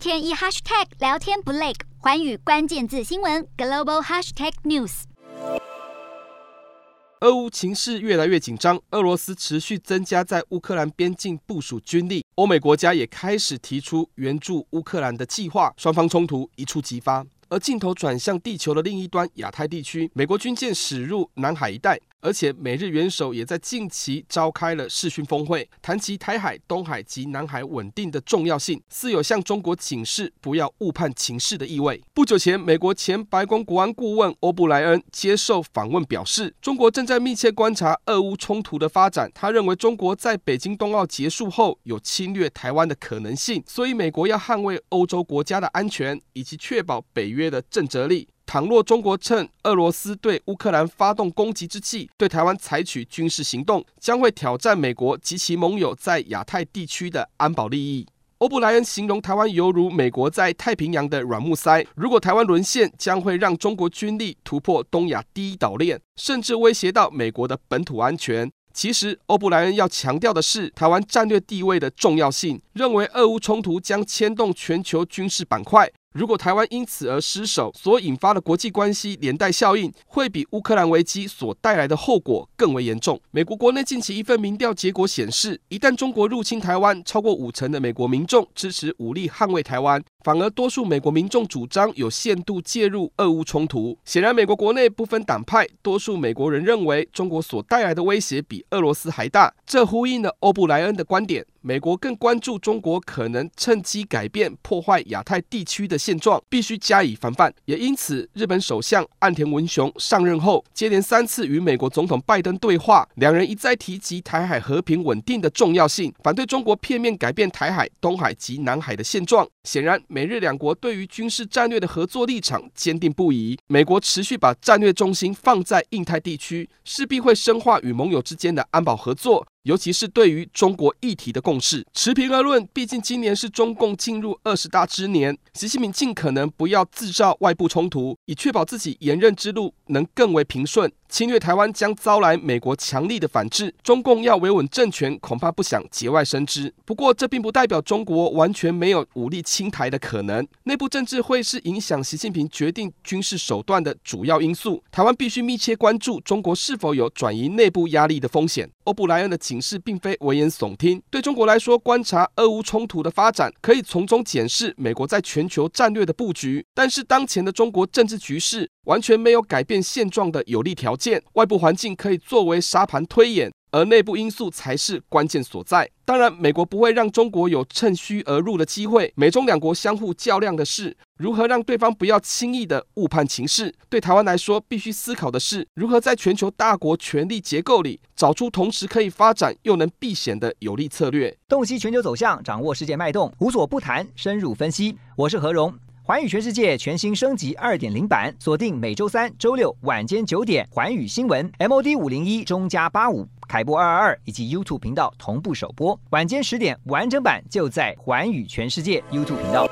天一 hashtag 聊天不累，寰宇关键字新闻 global hashtag news。俄乌情势越来越紧张，俄罗斯持续增加在乌克兰边境部署军力，欧美国家也开始提出援助乌克兰的计划，双方冲突一触即发。而镜头转向地球的另一端，亚太地区，美国军舰驶入南海一带。而且美日元首也在近期召开了视讯峰会，谈及台海、东海及南海稳定的重要性，似有向中国警示不要误判情势的意味。不久前，美国前白宫国安顾问欧布莱恩接受访问表示，中国正在密切观察俄乌冲突的发展。他认为，中国在北京冬奥结束后有侵略台湾的可能性，所以美国要捍卫欧洲国家的安全，以及确保北约的震慑力。倘若中国趁俄罗斯对乌克兰发动攻击之际，对台湾采取军事行动，将会挑战美国及其盟友在亚太地区的安保利益。欧布莱恩形容台湾犹如美国在太平洋的软木塞，如果台湾沦陷，将会让中国军力突破东亚第一岛链，甚至威胁到美国的本土安全。其实，欧布莱恩要强调的是台湾战略地位的重要性，认为俄乌冲突将牵动全球军事板块。如果台湾因此而失守，所引发的国际关系连带效应，会比乌克兰危机所带来的后果更为严重。美国国内近期一份民调结果显示，一旦中国入侵台湾，超过五成的美国民众支持武力捍卫台湾，反而多数美国民众主张有限度介入俄乌冲突。显然，美国国内不分党派，多数美国人认为中国所带来的威胁比俄罗斯还大。这呼应了欧布莱恩的观点。美国更关注中国可能趁机改变、破坏亚太地区的现状，必须加以防范。也因此，日本首相岸田文雄上任后，接连三次与美国总统拜登对话，两人一再提及台海和平稳定的重要性，反对中国片面改变台海、东海及南海的现状。显然，美日两国对于军事战略的合作立场坚定不移。美国持续把战略重心放在印太地区，势必会深化与盟友之间的安保合作。尤其是对于中国议题的共识，持平而论，毕竟今年是中共进入二十大之年，习近平尽可能不要制造外部冲突，以确保自己连任之路能更为平顺。侵略台湾将遭来美国强力的反制，中共要维稳政权，恐怕不想节外生枝。不过，这并不代表中国完全没有武力侵台的可能。内部政治会是影响习近平决定军事手段的主要因素。台湾必须密切关注中国是否有转移内部压力的风险。欧布莱恩的警示并非危言耸听。对中国来说，观察俄乌冲突的发展，可以从中检视美国在全球战略的布局。但是，当前的中国政治局势完全没有改变现状的有利条件。外部环境可以作为沙盘推演，而内部因素才是关键所在。当然，美国不会让中国有趁虚而入的机会。美中两国相互较量的是如何让对方不要轻易的误判情势。对台湾来说，必须思考的是如何在全球大国权力结构里找出同时可以发展又能避险的有利策略。洞悉全球走向，掌握世界脉动，无所不谈，深入分析。我是何荣。环宇全世界全新升级二点零版，锁定每周三、周六晚间九点，环宇新闻 MOD 五零一中加八五凯播二二二以及 YouTube 频道同步首播，晚间十点完整版就在环宇全世界 YouTube 频道。